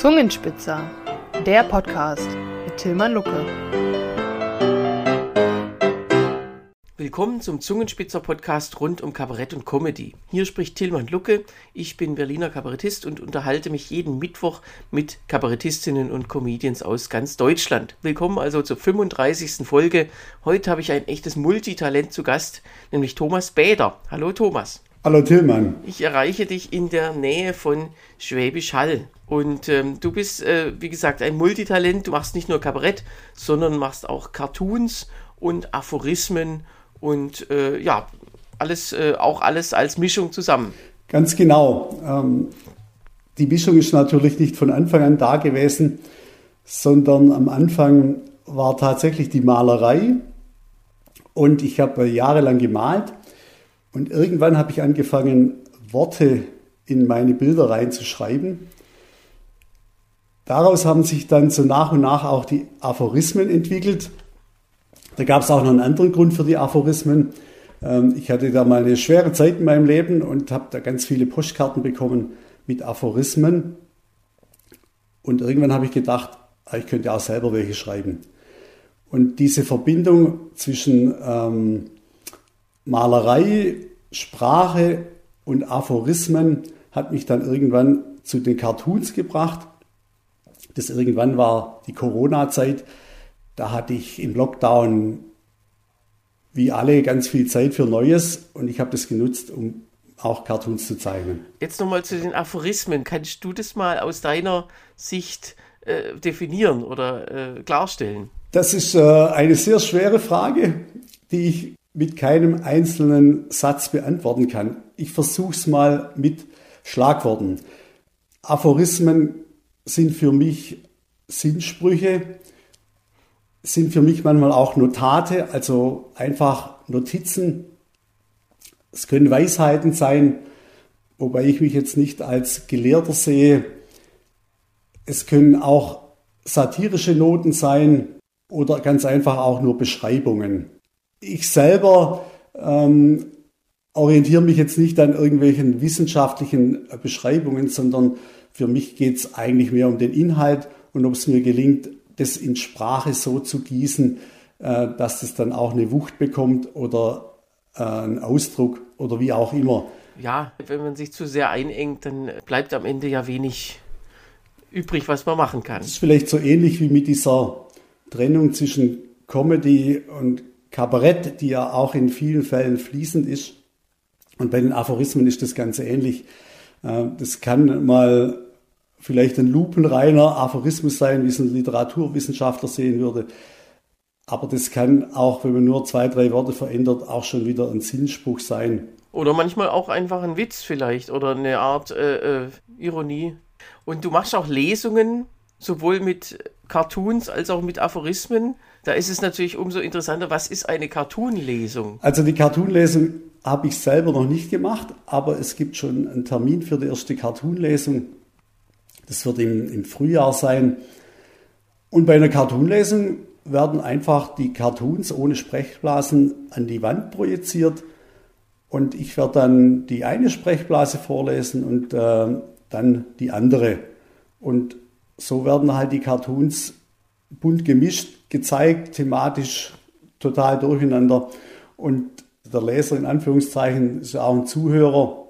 Zungenspitzer, der Podcast mit Tilman Lucke. Willkommen zum Zungenspitzer-Podcast rund um Kabarett und Comedy. Hier spricht Tilman Lucke. Ich bin Berliner Kabarettist und unterhalte mich jeden Mittwoch mit Kabarettistinnen und Comedians aus ganz Deutschland. Willkommen also zur 35. Folge. Heute habe ich ein echtes Multitalent zu Gast, nämlich Thomas Bäder. Hallo Thomas. Hallo Tillmann. Ich erreiche dich in der Nähe von Schwäbisch Hall. Und ähm, du bist, äh, wie gesagt, ein Multitalent. Du machst nicht nur Kabarett, sondern machst auch Cartoons und Aphorismen und äh, ja, alles, äh, auch alles als Mischung zusammen. Ganz genau. Ähm, die Mischung ist natürlich nicht von Anfang an da gewesen, sondern am Anfang war tatsächlich die Malerei und ich habe jahrelang gemalt und irgendwann habe ich angefangen, Worte in meine Bilder reinzuschreiben. Daraus haben sich dann so nach und nach auch die Aphorismen entwickelt. Da gab es auch noch einen anderen Grund für die Aphorismen. Ähm, ich hatte da mal eine schwere Zeit in meinem Leben und habe da ganz viele Postkarten bekommen mit Aphorismen. Und irgendwann habe ich gedacht, ah, ich könnte auch selber welche schreiben. Und diese Verbindung zwischen ähm, Malerei, Sprache und Aphorismen hat mich dann irgendwann zu den Cartoons gebracht. Das irgendwann war die Corona-Zeit. Da hatte ich im Lockdown wie alle ganz viel Zeit für Neues und ich habe das genutzt, um auch Cartoons zu zeichnen. Jetzt nochmal zu den Aphorismen. Kannst du das mal aus deiner Sicht äh, definieren oder äh, klarstellen? Das ist äh, eine sehr schwere Frage, die ich mit keinem einzelnen Satz beantworten kann. Ich versuche es mal mit Schlagworten. Aphorismen sind für mich Sinnsprüche, sind für mich manchmal auch Notate, also einfach Notizen. Es können Weisheiten sein, wobei ich mich jetzt nicht als Gelehrter sehe. Es können auch satirische Noten sein oder ganz einfach auch nur Beschreibungen. Ich selber ähm, orientiere mich jetzt nicht an irgendwelchen wissenschaftlichen Beschreibungen, sondern für mich geht es eigentlich mehr um den Inhalt und ob es mir gelingt, das in Sprache so zu gießen, äh, dass es dann auch eine Wucht bekommt oder äh, einen Ausdruck oder wie auch immer. Ja, wenn man sich zu sehr einengt, dann bleibt am Ende ja wenig übrig, was man machen kann. Das ist vielleicht so ähnlich wie mit dieser Trennung zwischen Comedy und Kabarett, die ja auch in vielen Fällen fließend ist. Und bei den Aphorismen ist das ganz ähnlich. Äh, das kann mal vielleicht ein lupenreiner Aphorismus sein, wie es ein Literaturwissenschaftler sehen würde. Aber das kann auch, wenn man nur zwei, drei Worte verändert, auch schon wieder ein Sinnspruch sein. Oder manchmal auch einfach ein Witz vielleicht oder eine Art äh, äh, Ironie. Und du machst auch Lesungen, sowohl mit Cartoons als auch mit Aphorismen. Da ist es natürlich umso interessanter, was ist eine Cartoon-Lesung? Also die Cartoon-Lesung habe ich selber noch nicht gemacht, aber es gibt schon einen Termin für die erste Cartoon-Lesung. Das wird im, im Frühjahr sein. Und bei einer Cartoon-Lesung werden einfach die Cartoons ohne Sprechblasen an die Wand projiziert. Und ich werde dann die eine Sprechblase vorlesen und äh, dann die andere. Und so werden halt die Cartoons bunt gemischt, gezeigt, thematisch total durcheinander. Und der Leser in Anführungszeichen ist auch ein Zuhörer,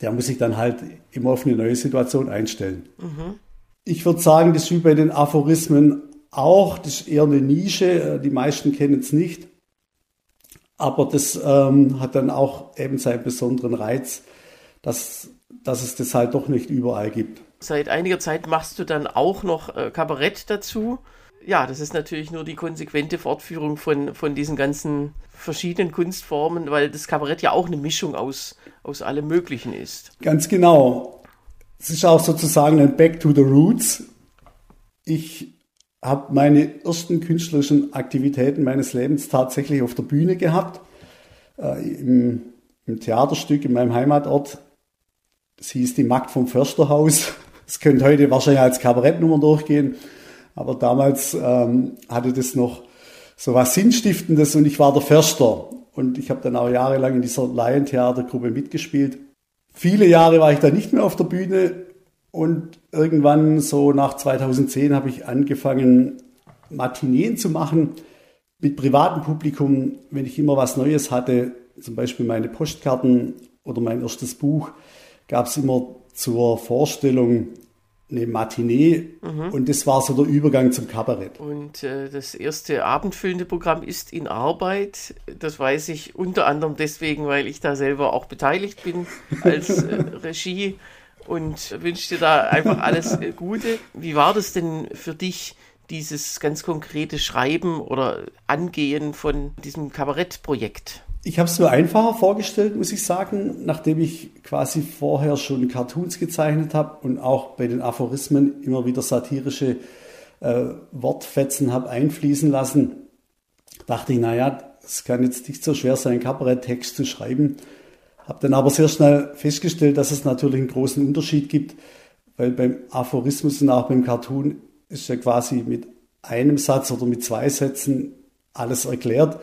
der muss sich dann halt immer auf eine neue Situation einstellen. Mhm. Ich würde sagen, das ist wie bei den Aphorismen auch, das ist eher eine Nische, die meisten kennen es nicht. Aber das ähm, hat dann auch eben seinen besonderen Reiz, dass, dass es das halt doch nicht überall gibt. Seit einiger Zeit machst du dann auch noch äh, Kabarett dazu. Ja, das ist natürlich nur die konsequente Fortführung von, von diesen ganzen verschiedenen Kunstformen, weil das Kabarett ja auch eine Mischung aus, aus allem Möglichen ist. Ganz genau. Es ist auch sozusagen ein Back to the Roots. Ich habe meine ersten künstlerischen Aktivitäten meines Lebens tatsächlich auf der Bühne gehabt, äh, im, im Theaterstück in meinem Heimatort. Es hieß die Magd vom Försterhaus. Es könnte heute wahrscheinlich als Kabarettnummer durchgehen, aber damals ähm, hatte das noch so was Sinnstiftendes und ich war der Förster und ich habe dann auch jahrelang in dieser Laientheatergruppe mitgespielt. Viele Jahre war ich dann nicht mehr auf der Bühne Und irgendwann so nach 2010 habe ich angefangen, Matineen zu machen mit privatem Publikum, wenn ich immer was Neues hatte, zum Beispiel meine Postkarten oder mein erstes Buch, gab es immer zur Vorstellung eine Matinee mhm. und das war so der Übergang zum Kabarett. Und äh, das erste abendfüllende Programm ist in Arbeit. Das weiß ich unter anderem deswegen, weil ich da selber auch beteiligt bin als äh, Regie und wünsche dir da einfach alles äh, Gute. Wie war das denn für dich, dieses ganz konkrete Schreiben oder Angehen von diesem Kabarettprojekt? Ich habe es mir einfacher vorgestellt, muss ich sagen, nachdem ich quasi vorher schon Cartoons gezeichnet habe und auch bei den Aphorismen immer wieder satirische äh, Wortfetzen habe einfließen lassen, dachte ich, naja, es kann jetzt nicht so schwer sein, Kabaretttext zu schreiben. Habe dann aber sehr schnell festgestellt, dass es natürlich einen großen Unterschied gibt, weil beim Aphorismus und auch beim Cartoon ist ja quasi mit einem Satz oder mit zwei Sätzen alles erklärt.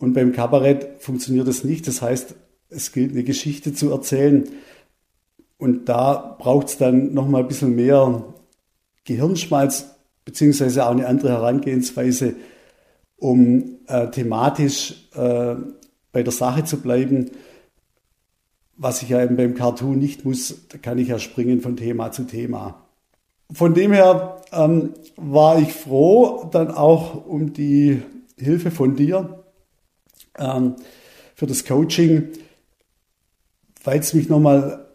Und beim Kabarett funktioniert das nicht. Das heißt, es gilt eine Geschichte zu erzählen. Und da braucht es dann nochmal ein bisschen mehr Gehirnschmalz, beziehungsweise auch eine andere Herangehensweise, um äh, thematisch äh, bei der Sache zu bleiben. Was ich ja eben beim Cartoon nicht muss, da kann ich ja springen von Thema zu Thema. Von dem her ähm, war ich froh dann auch um die Hilfe von dir, ähm, für das Coaching, weil es mich nochmal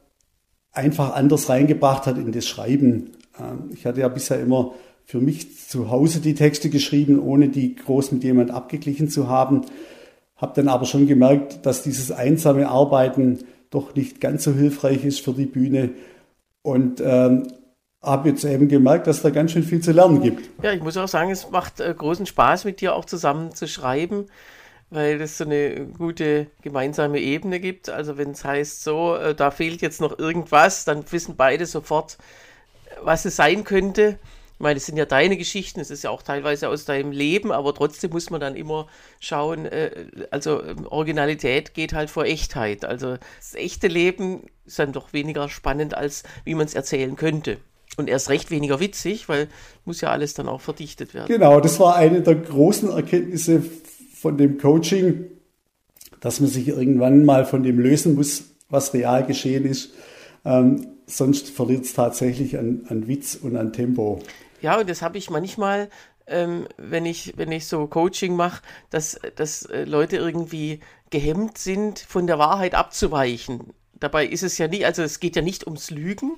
einfach anders reingebracht hat in das Schreiben. Ähm, ich hatte ja bisher immer für mich zu Hause die Texte geschrieben, ohne die groß mit jemand abgeglichen zu haben. Habe dann aber schon gemerkt, dass dieses einsame Arbeiten doch nicht ganz so hilfreich ist für die Bühne und ähm, habe jetzt eben gemerkt, dass da ganz schön viel zu lernen gibt. Ja, ich muss auch sagen, es macht äh, großen Spaß, mit dir auch zusammen zu schreiben weil es so eine gute gemeinsame Ebene gibt. Also wenn es heißt so, äh, da fehlt jetzt noch irgendwas, dann wissen beide sofort, was es sein könnte. Ich meine, es sind ja deine Geschichten, es ist ja auch teilweise aus deinem Leben, aber trotzdem muss man dann immer schauen, äh, also ähm, Originalität geht halt vor Echtheit. Also das echte Leben ist dann doch weniger spannend, als wie man es erzählen könnte. Und erst recht weniger witzig, weil muss ja alles dann auch verdichtet werden. Genau, das war eine der großen Erkenntnisse von dem Coaching, dass man sich irgendwann mal von dem lösen muss, was real geschehen ist. Ähm, sonst verliert es tatsächlich an, an Witz und an Tempo. Ja, und das habe ich manchmal, ähm, wenn, ich, wenn ich so Coaching mache, dass, dass äh, Leute irgendwie gehemmt sind, von der Wahrheit abzuweichen. Dabei ist es ja nicht, also es geht ja nicht ums Lügen,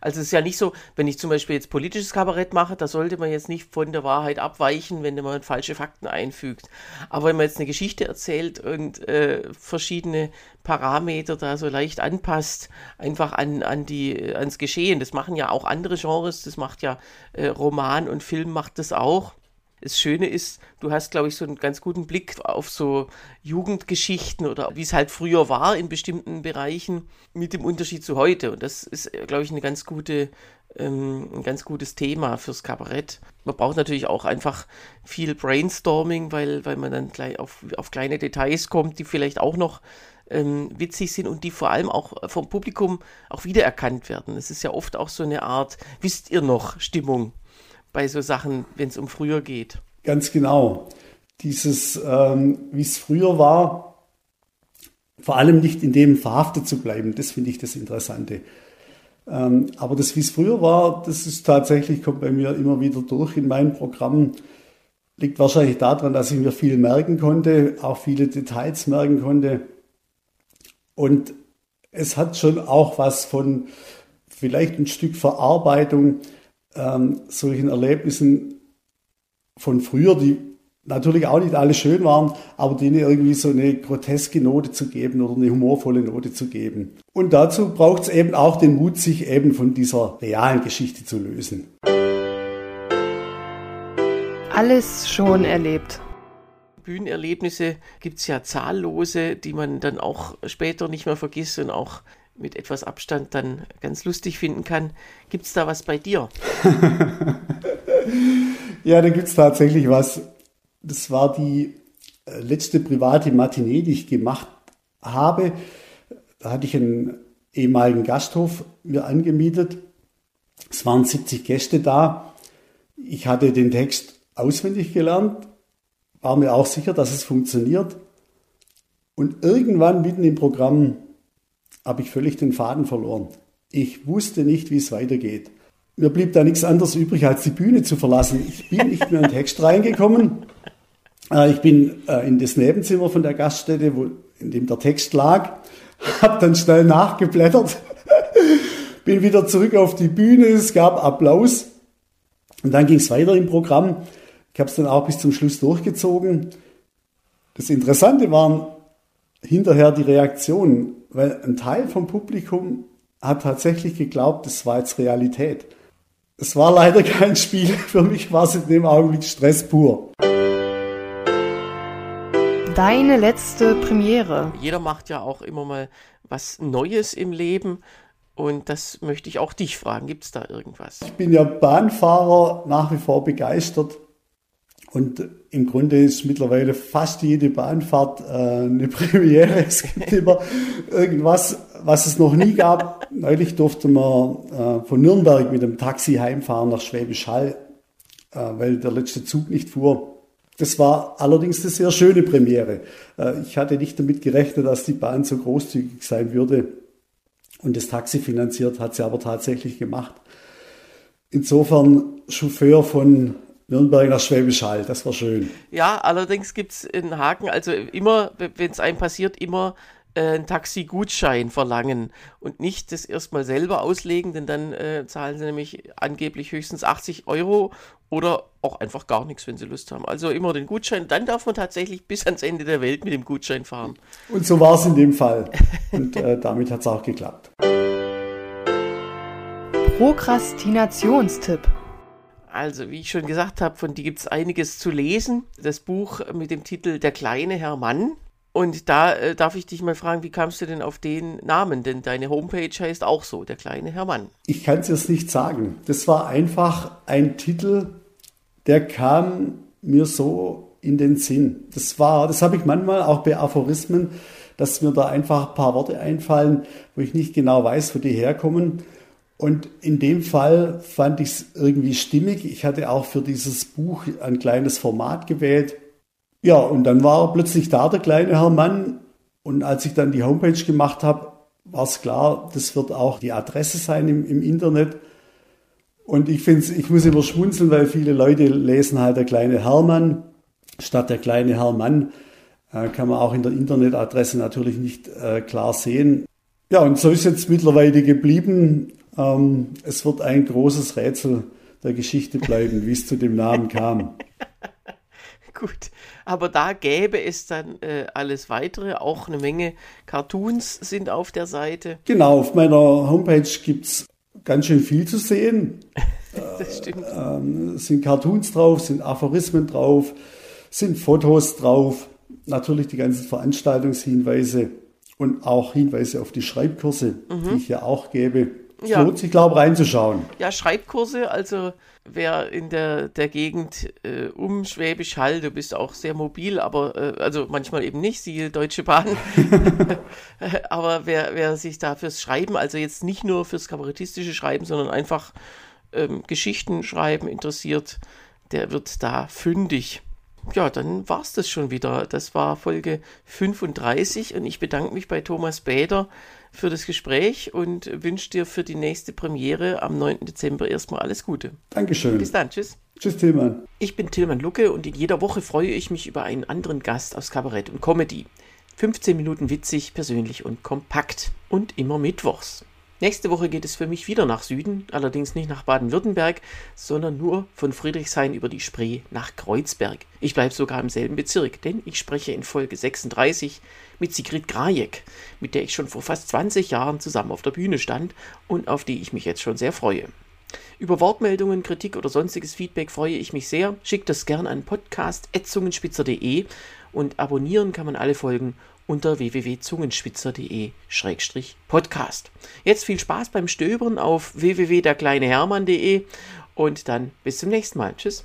also es ist ja nicht so, wenn ich zum Beispiel jetzt politisches Kabarett mache, da sollte man jetzt nicht von der Wahrheit abweichen, wenn man falsche Fakten einfügt. Aber wenn man jetzt eine Geschichte erzählt und äh, verschiedene Parameter da so leicht anpasst, einfach an, an die, ans Geschehen, das machen ja auch andere Genres, das macht ja äh, Roman und Film macht das auch das Schöne ist, du hast, glaube ich, so einen ganz guten Blick auf so Jugendgeschichten oder wie es halt früher war in bestimmten Bereichen mit dem Unterschied zu heute. Und das ist, glaube ich, eine ganz gute, ähm, ein ganz gutes Thema fürs Kabarett. Man braucht natürlich auch einfach viel Brainstorming, weil, weil man dann gleich auf, auf kleine Details kommt, die vielleicht auch noch ähm, witzig sind und die vor allem auch vom Publikum auch wiedererkannt werden. Es ist ja oft auch so eine Art, wisst ihr noch, Stimmung bei so Sachen, wenn es um früher geht. Ganz genau. Dieses, ähm, wie es früher war, vor allem nicht in dem verhaftet zu bleiben, das finde ich das Interessante. Ähm, aber das, wie es früher war, das ist tatsächlich, kommt bei mir immer wieder durch in meinen Programmen. Liegt wahrscheinlich daran, dass ich mir viel merken konnte, auch viele Details merken konnte. Und es hat schon auch was von vielleicht ein Stück Verarbeitung ähm, solchen Erlebnissen von früher, die natürlich auch nicht alle schön waren, aber denen irgendwie so eine groteske Note zu geben oder eine humorvolle Note zu geben. Und dazu braucht es eben auch den Mut, sich eben von dieser realen Geschichte zu lösen. Alles schon erlebt. Bühnenerlebnisse gibt es ja zahllose, die man dann auch später nicht mehr vergisst und auch mit etwas Abstand dann ganz lustig finden kann. Gibt es da was bei dir? ja, da gibt es tatsächlich was. Das war die äh, letzte private Matinee, die ich gemacht habe. Da hatte ich einen ehemaligen Gasthof mir angemietet Es waren 70 Gäste da. Ich hatte den Text auswendig gelernt, war mir auch sicher, dass es funktioniert. Und irgendwann mitten im Programm habe ich völlig den Faden verloren. Ich wusste nicht, wie es weitergeht. Mir blieb da nichts anderes übrig, als die Bühne zu verlassen. Ich bin nicht mehr in den Text reingekommen. Äh, ich bin äh, in das Nebenzimmer von der Gaststätte, wo, in dem der Text lag, habe dann schnell nachgeblättert, bin wieder zurück auf die Bühne, es gab Applaus und dann ging es weiter im Programm. Ich habe es dann auch bis zum Schluss durchgezogen. Das Interessante waren hinterher die Reaktionen, weil ein Teil vom Publikum hat tatsächlich geglaubt, das war jetzt Realität. Es war leider kein Spiel. Für mich war es in dem Augenblick Stress pur. Deine letzte Premiere. Jeder macht ja auch immer mal was Neues im Leben. Und das möchte ich auch dich fragen. Gibt es da irgendwas? Ich bin ja Bahnfahrer, nach wie vor begeistert. Und im Grunde ist mittlerweile fast jede Bahnfahrt äh, eine Premiere. Es gibt immer irgendwas, was es noch nie gab. Neulich durfte man äh, von Nürnberg mit dem Taxi heimfahren nach Schwäbisch Hall, äh, weil der letzte Zug nicht fuhr. Das war allerdings eine sehr schöne Premiere. Äh, ich hatte nicht damit gerechnet, dass die Bahn so großzügig sein würde. Und das Taxi finanziert hat sie aber tatsächlich gemacht. Insofern Chauffeur von Nürnberg nach Schwäbisch Hall, das war schön. Ja, allerdings gibt es in Haken, also immer, wenn es einem passiert, immer äh, einen Taxi-Gutschein verlangen und nicht das erstmal selber auslegen, denn dann äh, zahlen sie nämlich angeblich höchstens 80 Euro oder auch einfach gar nichts, wenn sie Lust haben. Also immer den Gutschein, dann darf man tatsächlich bis ans Ende der Welt mit dem Gutschein fahren. Und so war es in dem Fall. Und äh, damit hat es auch geklappt. Prokrastinationstipp. Also, wie ich schon gesagt habe, von dir gibt es einiges zu lesen. Das Buch mit dem Titel Der kleine Herr Mann und da äh, darf ich dich mal fragen, wie kamst du denn auf den Namen? Denn deine Homepage heißt auch so, der kleine Hermann. Ich kann es jetzt nicht sagen. Das war einfach ein Titel, der kam mir so in den Sinn. Das war, das habe ich manchmal auch bei Aphorismen, dass mir da einfach ein paar Worte einfallen, wo ich nicht genau weiß, wo die herkommen. Und in dem Fall fand ich es irgendwie stimmig. Ich hatte auch für dieses Buch ein kleines Format gewählt ja, und dann war plötzlich da der kleine Herr Mann. Und als ich dann die Homepage gemacht habe, war es klar, das wird auch die Adresse sein im, im Internet. Und ich finde ich muss immer schmunzeln, weil viele Leute lesen halt der kleine Hermann statt der kleine Hermann. Äh, kann man auch in der Internetadresse natürlich nicht äh, klar sehen. Ja, und so ist jetzt mittlerweile geblieben. Ähm, es wird ein großes Rätsel der Geschichte bleiben, wie es zu dem Namen kam. Gut, aber da gäbe es dann äh, alles weitere. Auch eine Menge Cartoons sind auf der Seite. Genau, auf meiner Homepage gibt es ganz schön viel zu sehen. das stimmt. Äh, ähm, sind Cartoons drauf, sind Aphorismen drauf, sind Fotos drauf, natürlich die ganzen Veranstaltungshinweise und auch Hinweise auf die Schreibkurse, mhm. die ich ja auch gebe. Es ja. lohnt sich, glaube ich, reinzuschauen. Ja, Schreibkurse, also wer in der, der Gegend äh, um Schwäbisch Hall, du bist auch sehr mobil, aber äh, also manchmal eben nicht, siehe Deutsche Bahn. aber wer, wer sich da fürs Schreiben, also jetzt nicht nur fürs kabarettistische Schreiben, sondern einfach ähm, Geschichten schreiben interessiert, der wird da fündig. Ja, dann war es das schon wieder. Das war Folge 35 und ich bedanke mich bei Thomas Bäder für das Gespräch und wünsche dir für die nächste Premiere am 9. Dezember erstmal alles Gute. Dankeschön. Bis dann. Tschüss. Tschüss, Tillmann. Ich bin Tillmann Lucke und in jeder Woche freue ich mich über einen anderen Gast aus Kabarett und Comedy. 15 Minuten witzig, persönlich und kompakt. Und immer mittwochs. Nächste Woche geht es für mich wieder nach Süden, allerdings nicht nach Baden-Württemberg, sondern nur von Friedrichshain über die Spree nach Kreuzberg. Ich bleibe sogar im selben Bezirk, denn ich spreche in Folge 36 mit Sigrid Grajek, mit der ich schon vor fast 20 Jahren zusammen auf der Bühne stand und auf die ich mich jetzt schon sehr freue. Über Wortmeldungen, Kritik oder sonstiges Feedback freue ich mich sehr. Schickt das gern an podcast.zungenspitzer.de und abonnieren kann man alle Folgen unter www.zungenspitzer.de-podcast. Jetzt viel Spaß beim Stöbern auf www.derkleinehermann.de und dann bis zum nächsten Mal. Tschüss.